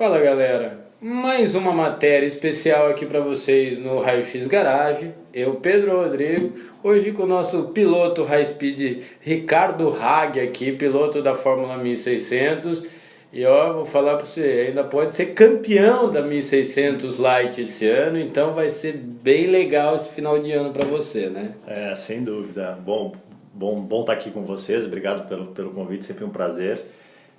Fala galera, mais uma matéria especial aqui para vocês no Raio X Garage. Eu, Pedro Rodrigo, hoje com o nosso piloto High Speed Ricardo Hag aqui, piloto da Fórmula 1600. E ó, vou falar para você, ainda pode ser campeão da 1600 Light esse ano, então vai ser bem legal esse final de ano para você, né? É, sem dúvida. Bom, bom, bom estar tá aqui com vocês. Obrigado pelo, pelo convite, sempre um prazer.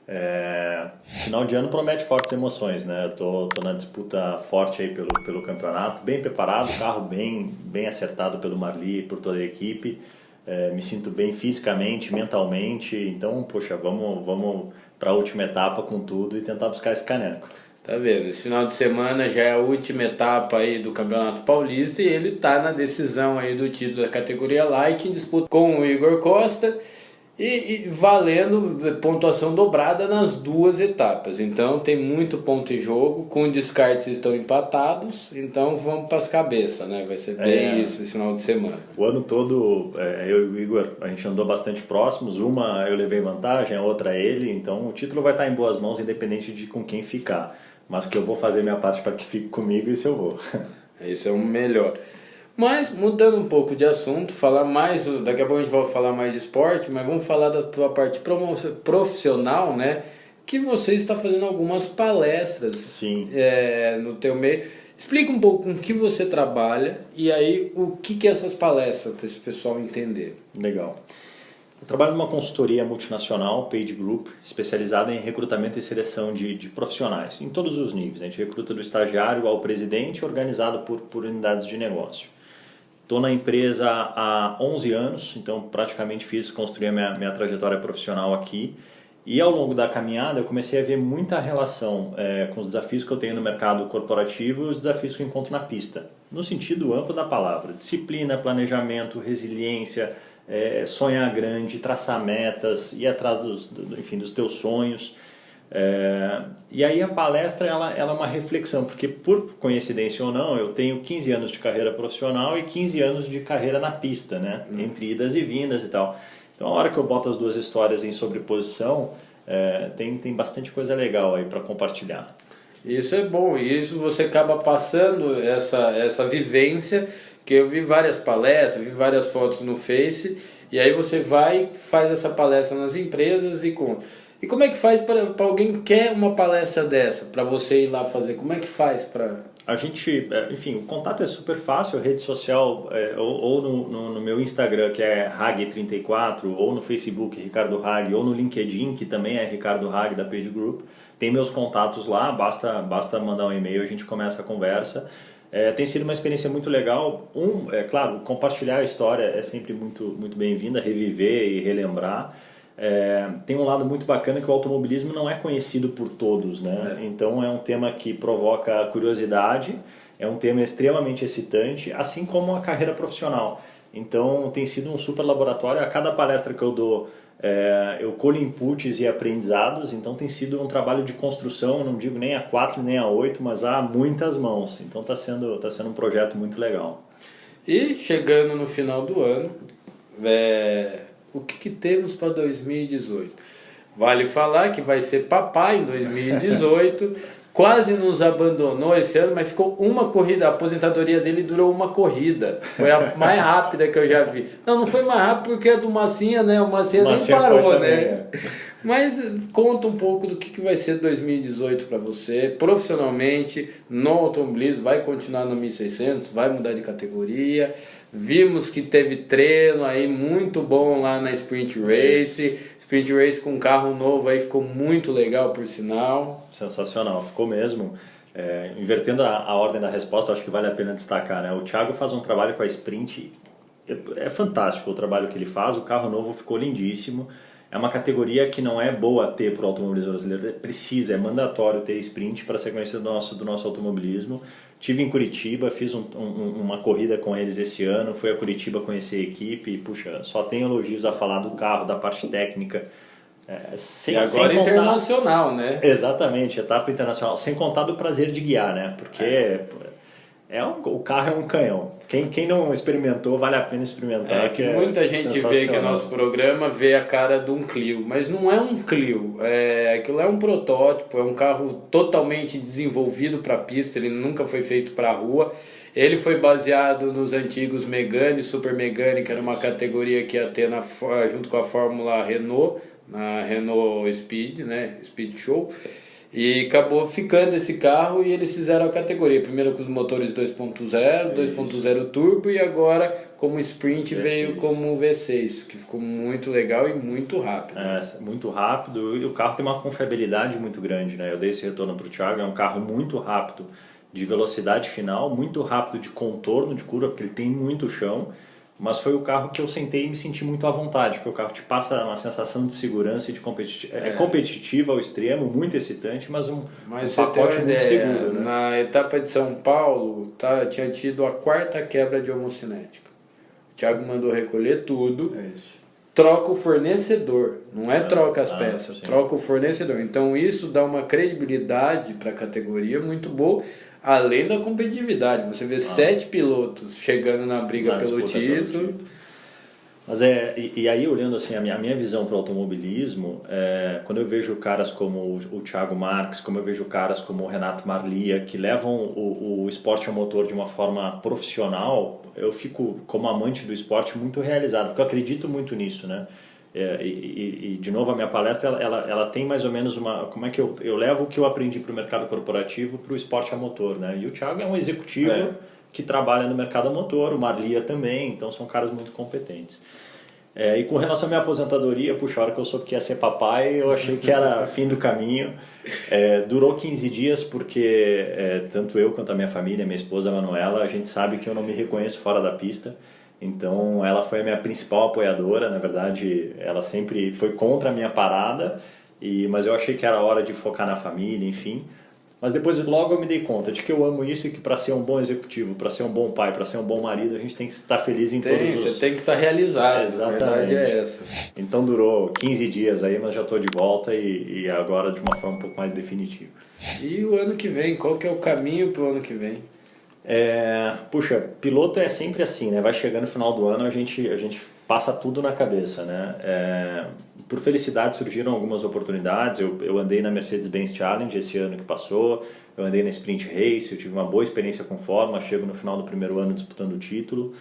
É, final de ano promete fortes emoções, né? Eu tô, tô na disputa forte aí pelo, pelo campeonato, bem preparado, carro bem, bem acertado pelo Marli e por toda a equipe. É, me sinto bem fisicamente, mentalmente, então, poxa, vamos, vamos para a última etapa com tudo e tentar buscar esse caneco. Tá vendo? Esse final de semana já é a última etapa aí do Campeonato Paulista e ele tá na decisão aí do título da categoria Light em disputa com o Igor Costa e, e, valendo pontuação dobrada nas duas etapas. Então tem muito ponto em jogo, com descartes estão empatados, então vamos para as cabeças, né? Vai ser bem é, isso esse final de semana. O ano todo, é, eu e o Igor, a gente andou bastante próximos, uma eu levei vantagem, a outra ele, então o título vai estar em boas mãos, independente de com quem ficar. Mas que eu vou fazer minha parte para que fique comigo, isso eu vou. Isso é o melhor. Mas mudando um pouco de assunto, falar mais, daqui a pouco a gente vai falar mais de esporte, mas vamos falar da tua parte profissional, né? Que você está fazendo algumas palestras Sim. É, no teu meio. Explica um pouco com que você trabalha e aí o que, que é essas palestras para esse pessoal entender. Legal. Eu trabalho numa consultoria multinacional, Page Group, especializada em recrutamento e seleção de, de profissionais, em todos os níveis. A gente recruta do estagiário ao presidente, organizado por, por unidades de negócio. Estou na empresa há 11 anos, então praticamente fiz construir a minha, minha trajetória profissional aqui. E ao longo da caminhada eu comecei a ver muita relação é, com os desafios que eu tenho no mercado corporativo e os desafios que eu encontro na pista. No sentido amplo da palavra: disciplina, planejamento, resiliência, é, sonhar grande, traçar metas, ir atrás dos, do, enfim, dos teus sonhos. É, e aí a palestra ela, ela é uma reflexão, porque por coincidência ou não, eu tenho 15 anos de carreira profissional e 15 anos de carreira na pista, né? Hum. Entre idas e vindas e tal. Então a hora que eu boto as duas histórias em sobreposição, é, tem, tem bastante coisa legal aí para compartilhar. Isso é bom, e isso você acaba passando essa, essa vivência, que eu vi várias palestras, vi várias fotos no Face, e aí você vai, faz essa palestra nas empresas e conta. E como é que faz para alguém que quer uma palestra dessa, para você ir lá fazer? Como é que faz para... A gente, é, enfim, o contato é super fácil, rede social, é, ou, ou no, no, no, meu Instagram, que é Hag34, ou no Facebook, Ricardo Hag, ou no LinkedIn, que também é Ricardo Hag, da Page Group. Tem meus contatos lá, basta, basta mandar um e-mail, a gente começa a conversa. É, tem sido uma experiência muito legal. Um, é claro, compartilhar a história é sempre muito, muito bem-vinda, reviver e relembrar. É, tem um lado muito bacana que o automobilismo não é conhecido por todos, né? É. Então é um tema que provoca curiosidade, é um tema extremamente excitante, assim como a carreira profissional. Então tem sido um super laboratório. A cada palestra que eu dou, é, eu colho inputs e aprendizados. Então tem sido um trabalho de construção. Não digo nem a quatro nem a oito, mas há muitas mãos. Então está sendo tá sendo um projeto muito legal. E chegando no final do ano, é, o que, que temos para 2018. Vale falar que vai ser papai em 2018. Quase nos abandonou esse ano, mas ficou uma corrida. A aposentadoria dele durou uma corrida. Foi a mais rápida que eu já vi. Não, não foi mais rápido porque a do Massinha, né? O Massinha, Massinha nem parou, né? Mas conta um pouco do que, que vai ser 2018 para você, profissionalmente, no automobilismo, vai continuar no 1600, vai mudar de categoria. Vimos que teve treino aí muito bom lá na Sprint Race. Sprint Race com carro novo aí ficou muito legal, por sinal. Sensacional, ficou mesmo. É, invertendo a, a, ordem da resposta, acho que vale a pena destacar. Né? O Thiago faz um trabalho com a Sprint, é, é fantástico o trabalho que ele faz. O carro novo ficou lindíssimo é uma categoria que não é boa ter para o automobilismo brasileiro, é precisa, é mandatório ter sprint para a sequência do nosso, do nosso automobilismo. Tive em Curitiba, fiz um, um, uma corrida com eles esse ano, fui a Curitiba conhecer a equipe e, puxa, só tem elogios a falar do carro, da parte técnica. É, sem, e agora sem contar... internacional, né? Exatamente, etapa internacional. Sem contar do prazer de guiar, né? Porque... É é um, o carro é um canhão. Quem, quem não experimentou, vale a pena experimentar. É que, é muita gente vê que o nosso programa vê a cara de um Clio, mas não é um Clio. É, aquilo é um protótipo, é um carro totalmente desenvolvido para pista, ele nunca foi feito para rua. Ele foi baseado nos antigos Megane, Super Megane, que era uma categoria que ia ter na, junto com a Fórmula Renault, na Renault Speed, né? Speed Show. E acabou ficando esse carro e eles fizeram a categoria. Primeiro com os motores 2.0, 2.0 turbo e agora como Sprint V6. veio como V6, que ficou muito legal e muito rápido. É, muito rápido e o carro tem uma confiabilidade muito grande, né? Eu dei esse retorno para o Thiago, é um carro muito rápido de velocidade final, muito rápido de contorno de curva, porque ele tem muito chão mas foi o carro que eu sentei e me senti muito à vontade, porque o carro te passa uma sensação de segurança e de competitivo. É, é competitivo ao extremo, muito excitante, mas um, mas um pacote muito ideia, seguro. Né? Na etapa de São Paulo, tá, tinha tido a quarta quebra de homocinética. O Thiago mandou recolher tudo. É troca o fornecedor, não é ah, troca as ah, peças, sim. troca o fornecedor. Então isso dá uma credibilidade para a categoria muito boa além da competitividade. Você vê ah. sete pilotos chegando na briga pelo título. Mas é, e, e, aí olhando assim a minha, a minha visão para o automobilismo, é, quando eu vejo caras como o, o Thiago Marques, como eu vejo caras como o Renato Marlia, que levam o, o esporte a motor de uma forma profissional, eu fico como amante do esporte muito realizado, porque eu acredito muito nisso, né? É, e, e, de novo, a minha palestra ela, ela, ela, tem mais ou menos uma. Como é que eu, eu levo o que eu aprendi para o mercado corporativo para o esporte a motor? Né? E o Thiago é um executivo é. que trabalha no mercado a motor, o Marlia também, então são caras muito competentes. É, e com relação à minha aposentadoria, puxa, a hora que eu soube que ia ser papai, eu achei que era fim do caminho. É, durou 15 dias porque é, tanto eu quanto a minha família, minha esposa Manuela, a gente sabe que eu não me reconheço fora da pista. Então ela foi a minha principal apoiadora, na verdade ela sempre foi contra a minha parada, e, mas eu achei que era hora de focar na família, enfim. Mas depois logo eu me dei conta de que eu amo isso e que para ser um bom executivo, para ser um bom pai, para ser um bom marido, a gente tem que estar feliz em tem, todos os... Você tem que estar realizado, Exatamente. a verdade é essa. Então durou 15 dias aí, mas já estou de volta e, e agora de uma forma um pouco mais definitiva. E o ano que vem, qual que é o caminho para o ano que vem? É, puxa, piloto é sempre assim, né? Vai chegando no final do ano, a gente, a gente passa tudo na cabeça, né? É, por felicidade surgiram algumas oportunidades. Eu, eu andei na Mercedes-Benz Challenge esse ano que passou, eu andei na Sprint Race, eu tive uma boa experiência com Fórmula, chego no final do primeiro ano disputando o título.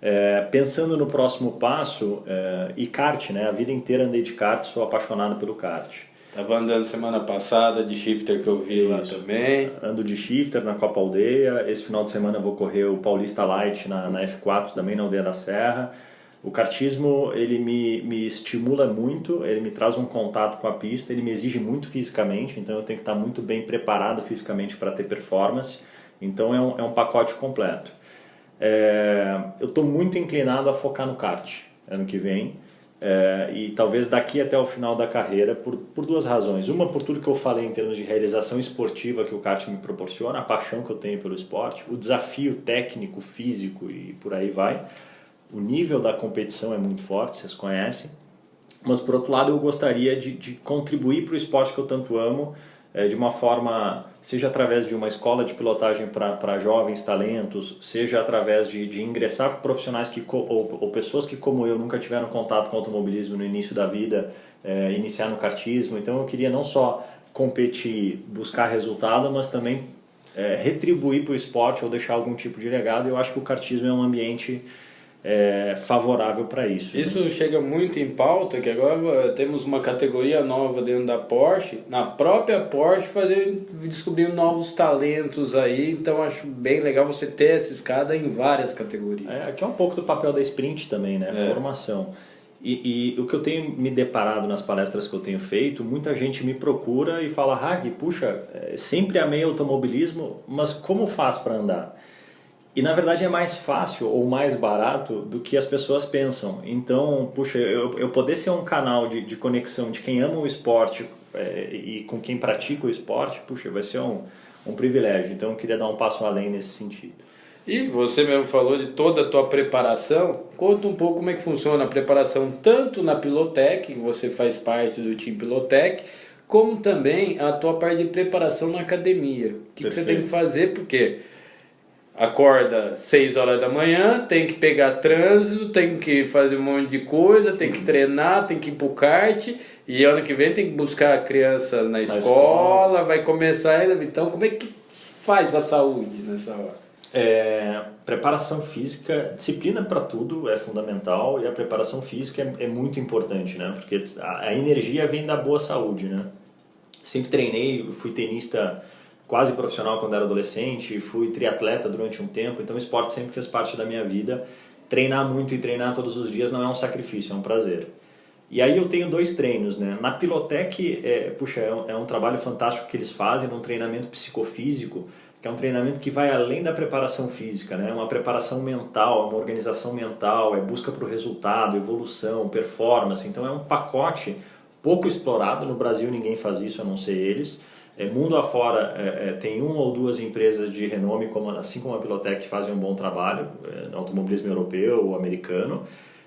É, pensando no próximo passo, é, e kart, né? A vida inteira andei de kart, sou apaixonado pelo kart. Tava andando semana passada de shifter que eu vi Isso. lá também. Ando de shifter na Copa Aldeia. Esse final de semana eu vou correr o Paulista Light na, na F4 também na Aldeia da Serra. O kartismo ele me, me estimula muito, ele me traz um contato com a pista, ele me exige muito fisicamente, então eu tenho que estar muito bem preparado fisicamente para ter performance. Então é um, é um pacote completo. É, eu estou muito inclinado a focar no kart ano que vem. É, e talvez daqui até o final da carreira por, por duas razões. Uma, por tudo que eu falei em termos de realização esportiva que o kart me proporciona, a paixão que eu tenho pelo esporte, o desafio técnico, físico e por aí vai. O nível da competição é muito forte, vocês conhecem. Mas, por outro lado, eu gostaria de, de contribuir para o esporte que eu tanto amo de uma forma, seja através de uma escola de pilotagem para jovens talentos, seja através de, de ingressar profissionais que, ou, ou, pessoas que, como eu, nunca tiveram contato com automobilismo no início da vida, é, iniciar no kartismo. Então eu queria não só competir, buscar resultado, mas também é, retribuir para o esporte ou deixar algum tipo de legado. Eu acho que o kartismo é um ambiente é, favorável para isso. Isso né? chega muito em pauta, que agora temos uma categoria nova dentro da Porsche, na própria Porsche fazer, descobrindo novos talentos aí, então acho bem legal você ter essa escada em várias categorias. É, aqui é um pouco do papel da sprint também, né? É. Formação. E, e, o que eu tenho me deparado nas palestras que eu tenho feito, muita gente me procura e fala, Hag, puxa, é, sempre amei automobilismo, mas como faz para andar? E na verdade é mais fácil ou mais barato do que as pessoas pensam. Então, puxa, eu, eu poder ser um canal de, de conexão de quem ama o esporte é, e com quem pratica o esporte, puxa, vai ser um, um privilégio. Então eu queria dar um passo além nesse sentido. E você mesmo falou de toda a tua preparação. Conta um pouco como é que funciona a preparação tanto na Pilotec, você faz parte do time Pilotec, como também a tua parte de preparação na academia. O que, que você tem que fazer, porque acorda 6 horas da manhã, tem que pegar trânsito, tem que fazer um monte de coisa, tem que treinar, tem que ir pro kart e ano que vem tem que buscar a criança na, na escola, escola, vai começar. Então, como é que faz a saúde nessa hora? É, preparação física, disciplina para tudo é fundamental e a preparação física é, é muito importante, né? Porque a, a, energia vem da boa saúde, né? Sempre treinei, fui tenista quase profissional quando era adolescente, fui triatleta durante um tempo, então o esporte sempre fez parte da minha vida. Treinar muito e treinar todos os dias não é um sacrifício, é um prazer. E aí eu tenho dois treinos, né? Na Pilotec, é, puxa, é um, é um trabalho fantástico que eles fazem, num treinamento psicofísico, que é um treinamento que vai além da preparação física, né? É uma preparação mental, é uma organização mental, é busca para o resultado, evolução, performance. Então é um pacote pouco explorado. No Brasil ninguém faz isso, a não ser eles. É, mundo afora é, é, tem uma ou duas empresas de renome, como, assim como a Pilotec, que fazem um bom trabalho, é, no automobilismo europeu ou americano.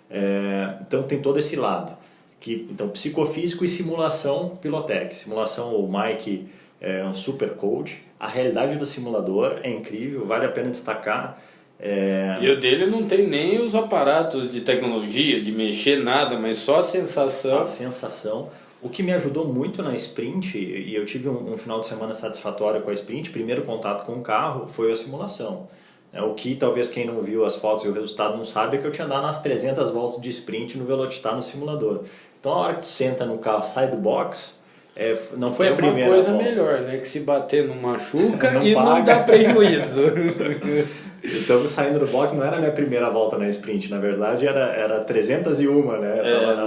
É, então tem todo esse lado. Que, então, psicofísico e simulação Pilotec. Simulação, o Mike é um super coach. A realidade do simulador é incrível, vale a pena destacar. É... E o dele não tem nem os aparatos de tecnologia, de mexer nada, mas só a sensação. A sensação. O que me ajudou muito na sprint, e eu tive um, um, final de semana satisfatório com a sprint, primeiro contato com o carro foi a simulação. É, o que talvez quem não viu as fotos e o resultado não sabe é que eu tinha andado nas 300 voltas de sprint no Velocitar no simulador. Então a hora que tu senta no carro, sai do box, é, não foi Tem a primeira uma coisa volta. melhor, né? Que se bater não machuca não e paga. não dá prejuízo. Então, saindo do box não era a minha primeira volta na sprint, na verdade era, era 301, né? é, na,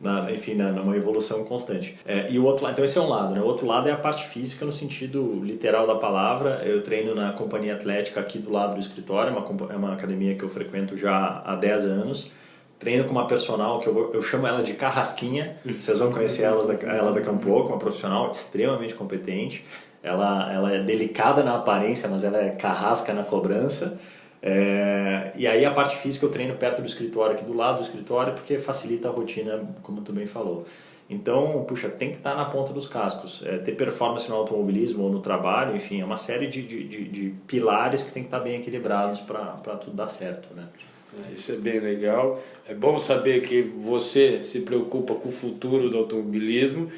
na, enfim, na, numa evolução constante. É, e o outro lado, então esse é um lado, né? O outro lado é a parte física no sentido literal da palavra. Eu treino na companhia atlética aqui do lado do escritório, é uma, é uma academia que eu frequento já há 10 anos. Treino com uma personal que eu, vou, eu chamo ela de Carrasquinha, vocês vão conhecer ela, ela daqui a um pouco, uma profissional extremamente competente. Ela, ela é delicada na aparência, mas ela é carrasca na cobrança. É, e aí a parte física eu treino perto do escritório, aqui do lado do escritório, porque facilita a rotina, como tu bem falou. Então, puxa, tem que estar na ponta dos cascos. É, ter performance no automobilismo ou no trabalho, enfim, é uma série de, de, de, de pilares que tem que estar bem equilibrados para tudo dar certo, né? É, isso é bem legal. É bom saber que você se preocupa com o futuro do automobilismo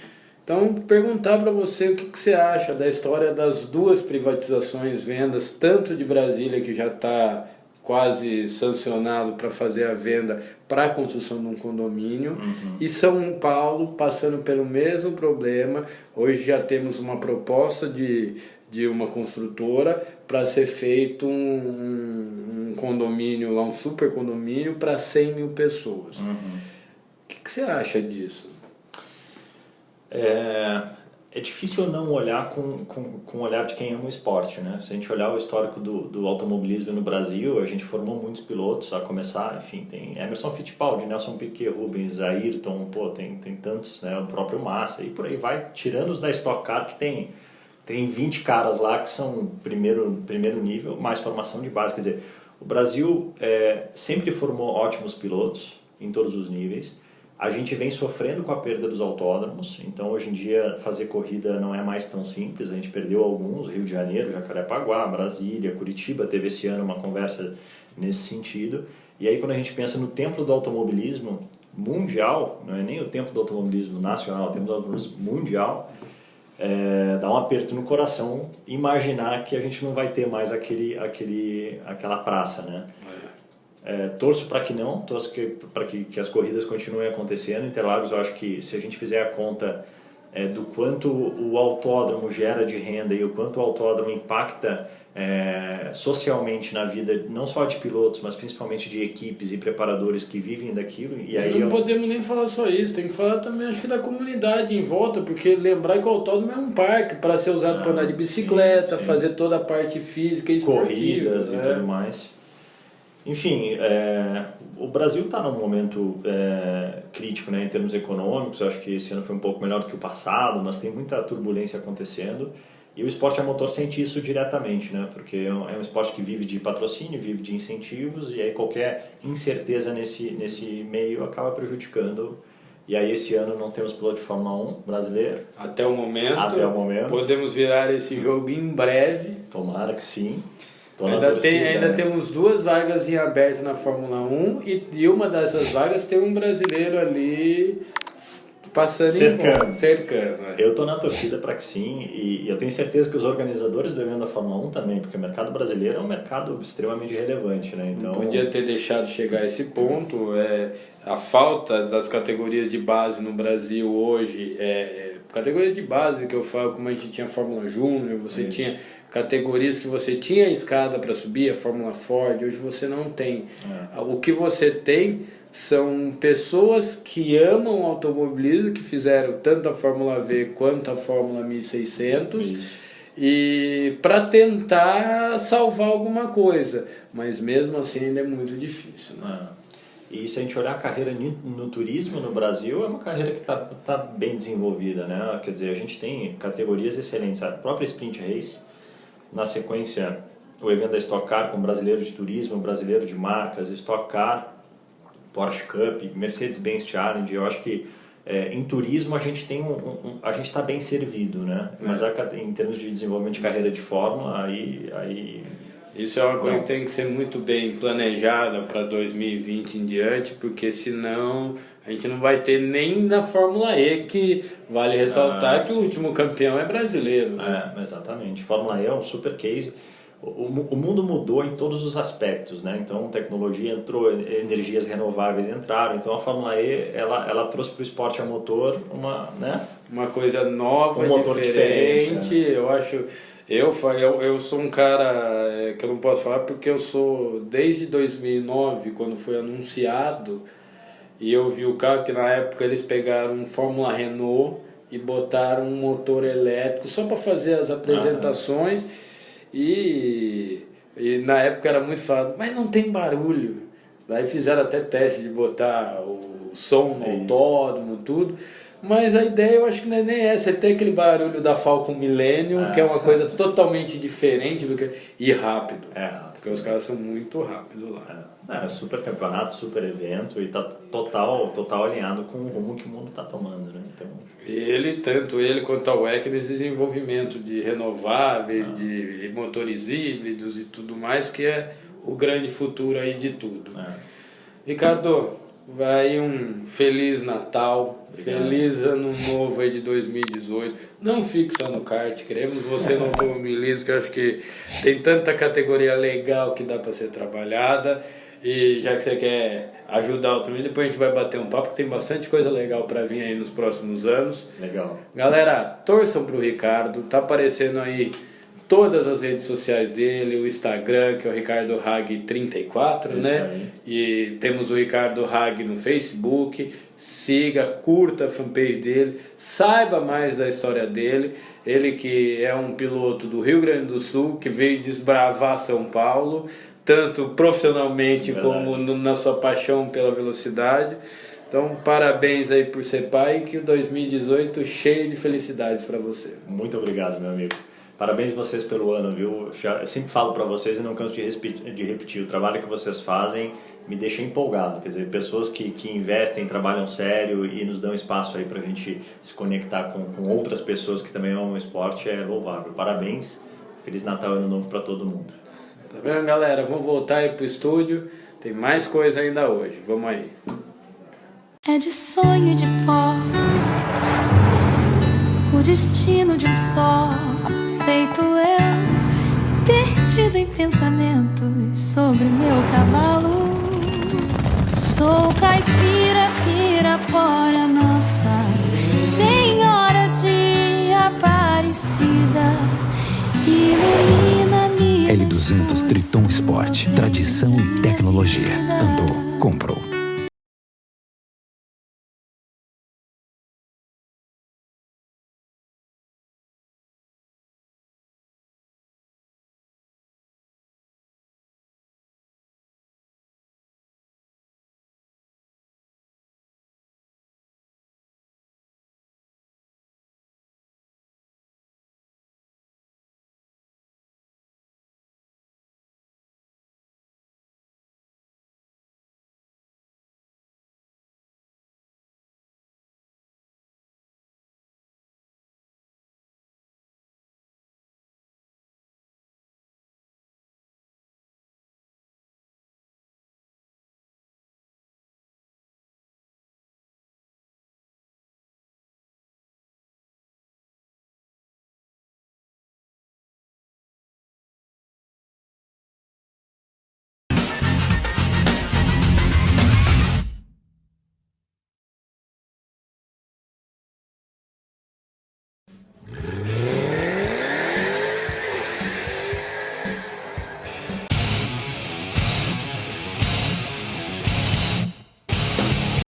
então, perguntar para você o que, que, você acha da história das duas privatizações, vendas, tanto de Brasília, que já está quase sancionado para fazer a venda para a construção de um condomínio, uhum. e São Paulo passando pelo mesmo problema. Hoje já temos uma proposta de, de uma construtora para ser feito um, um, condomínio lá, um super condomínio para 100 mil pessoas. Uhum. O que, que você acha disso? É, é difícil não olhar com, com, com o olhar de quem ama o esporte, né? Se a gente olhar o histórico do, do automobilismo no Brasil, a gente formou muitos pilotos, a começar, enfim, tem Emerson Fittipaldi, Nelson Piquet, Rubens, Ayrton, pô, tem, tem tantos, né? O próprio Massa, e por aí vai, tirando os da Stock Car, que tem, tem 20 caras lá que são primeiro, primeiro nível, mais formação de base, quer dizer, o Brasil é, sempre formou ótimos pilotos em todos os níveis, a gente vem sofrendo com a perda dos autódromos, então hoje em dia fazer corrida não é mais tão simples. A gente perdeu alguns, Rio de Janeiro, Jacarepaguá, Brasília, Curitiba teve esse ano uma conversa nesse sentido. E aí quando a gente pensa no templo do automobilismo mundial, não é nem o templo do automobilismo nacional, é o templo do automobilismo mundial, é, dá um aperto no coração imaginar que a gente não vai ter mais aquele, aquele, aquela praça, né? É, torço para que não, torço para que, que as corridas continuem acontecendo. Interlagos, eu acho que se a gente fizer a conta é, do quanto o autódromo gera de renda e o quanto o autódromo impacta é, socialmente na vida, não só de pilotos, mas principalmente de equipes e preparadores que vivem daquilo. E aí não eu... podemos nem falar só isso, tem que falar também acho que da comunidade em volta, porque lembrar que o autódromo é um parque para ser usado ah, para andar de bicicleta, sim, sim. fazer toda a parte física e Corridas e é. tudo mais. Enfim, é, o Brasil está num momento é, crítico né, em termos econômicos. Eu acho que esse ano foi um pouco melhor do que o passado, mas tem muita turbulência acontecendo. E o esporte a motor sente isso diretamente, né? porque é um, é um esporte que vive de patrocínio, vive de incentivos, e aí qualquer incerteza nesse, nesse meio acaba prejudicando. E aí esse ano não temos piloto de Fórmula 1 brasileiro. Até o momento. Até o momento. Podemos virar esse jogo em breve. Tomara que sim. Ainda, tem, ainda né? temos duas vagas em aberto na Fórmula 1 e, e uma dessas vagas tem um brasileiro ali passando cercando. Em, cercando é. Eu tô na torcida para que sim e, e, eu tenho certeza que os organizadores do evento da Fórmula 1 também, porque o mercado brasileiro é um mercado extremamente relevante, né? Então Não podia ter deixado chegar a esse ponto. É, a falta das categorias de base no Brasil hoje é, é categorias de base que eu falo, como a gente tinha Fórmula Júnior, você Isso. tinha categorias que você tinha escada para subir, a Fórmula Ford, hoje você não tem. É. O que você tem são pessoas que amam o automobilismo, que fizeram tanto a Fórmula V quanto a Fórmula 1600. Isso. E para tentar salvar alguma coisa, mas mesmo assim ainda é muito difícil. Né? É. E se a gente olhar a carreira no turismo no Brasil, é uma carreira que está tá bem desenvolvida, né? Quer dizer, a gente tem categorias excelentes. A própria Sprint Race, na sequência, o evento da Stock Car com brasileiro de turismo, brasileiro de marcas, Stock Car, Porsche Cup, Mercedes-Benz Challenge. Eu acho que é, em turismo a gente tem um, um a gente está bem servido, né? Mas a, em termos de desenvolvimento de carreira de fórmula, aí, aí isso é uma coisa que tem que ser muito bem planejada para 2020 em diante, porque senão a gente não vai ter nem na Fórmula E, que vale ressaltar ah, que o último campeão é brasileiro. Né? É, exatamente. Fórmula E é um super case. O, o mundo mudou em todos os aspectos, né? Então, tecnologia entrou, energias renováveis entraram. Então, a Fórmula E ela, ela trouxe para o esporte a motor uma, né? Uma coisa nova, um motor diferente. diferente né? Eu acho eu, eu, eu sou um cara é, que eu não posso falar porque eu sou desde 2009, quando foi anunciado, e eu vi o carro que na época eles pegaram um Fórmula Renault e botaram um motor elétrico só para fazer as apresentações. E, e na época era muito falado, mas não tem barulho. Daí fizeram até teste de botar o som no é autódromo, tudo. Mas a ideia eu acho que não é nem essa, é ter aquele barulho da Falcon Millennium, ah, que é uma coisa totalmente diferente do que. e rápido. É. Porque os caras são muito rápidos lá. É. é, super campeonato, super evento e tá total, total alinhado com o rumo que o mundo está tomando, né? Então... Ele, tanto ele quanto a WEC, nesse desenvolvimento de renováveis, ah. de motores híbridos e tudo mais, que é o grande futuro aí de tudo. É. Ricardo, Vai um Feliz Natal, Obrigado. Feliz Ano Novo aí de 2018. Não fique só no kart, queremos você no automobilismo, que eu acho que tem tanta categoria legal que dá para ser trabalhada. E já que você quer ajudar o time, depois a gente vai bater um papo, tem bastante coisa legal para vir aí nos próximos anos. Legal. Galera, torçam pro Ricardo, tá aparecendo aí todas as redes sociais dele, o Instagram, que é o Ricardo Hag 34, Isso né? Aí. E temos o Ricardo Hag no Facebook. Siga, curta a fanpage dele, saiba mais da história dele. Ele que é um piloto do Rio Grande do Sul, que veio desbravar São Paulo, tanto profissionalmente Verdade. como no, na sua paixão pela velocidade. Então, parabéns aí por ser pai e que o 2018 cheio de felicidades para você. Muito obrigado, meu amigo. Parabéns vocês pelo ano, viu? Eu sempre falo para vocês e não canso de repetir, de repetir, o trabalho que vocês fazem me deixa empolgado. Quer dizer, pessoas que, que investem, trabalham sério e nos dão espaço aí para a gente se conectar com, com outras pessoas que também amam o esporte é louvável. Parabéns, Feliz Natal e Ano Novo para todo mundo. Tá vendo, galera? Vamos voltar aí pro estúdio. Tem mais coisa ainda hoje. Vamos aí. É de sonho de pó, o destino de um só feito eu, perdido em pensamentos sobre meu cavalo. Sou caipira, pirapora, nossa Senhora de Aparecida. Ilumina-me. L200 Triton Sport. Tradição e tecnologia. Andou, comprou.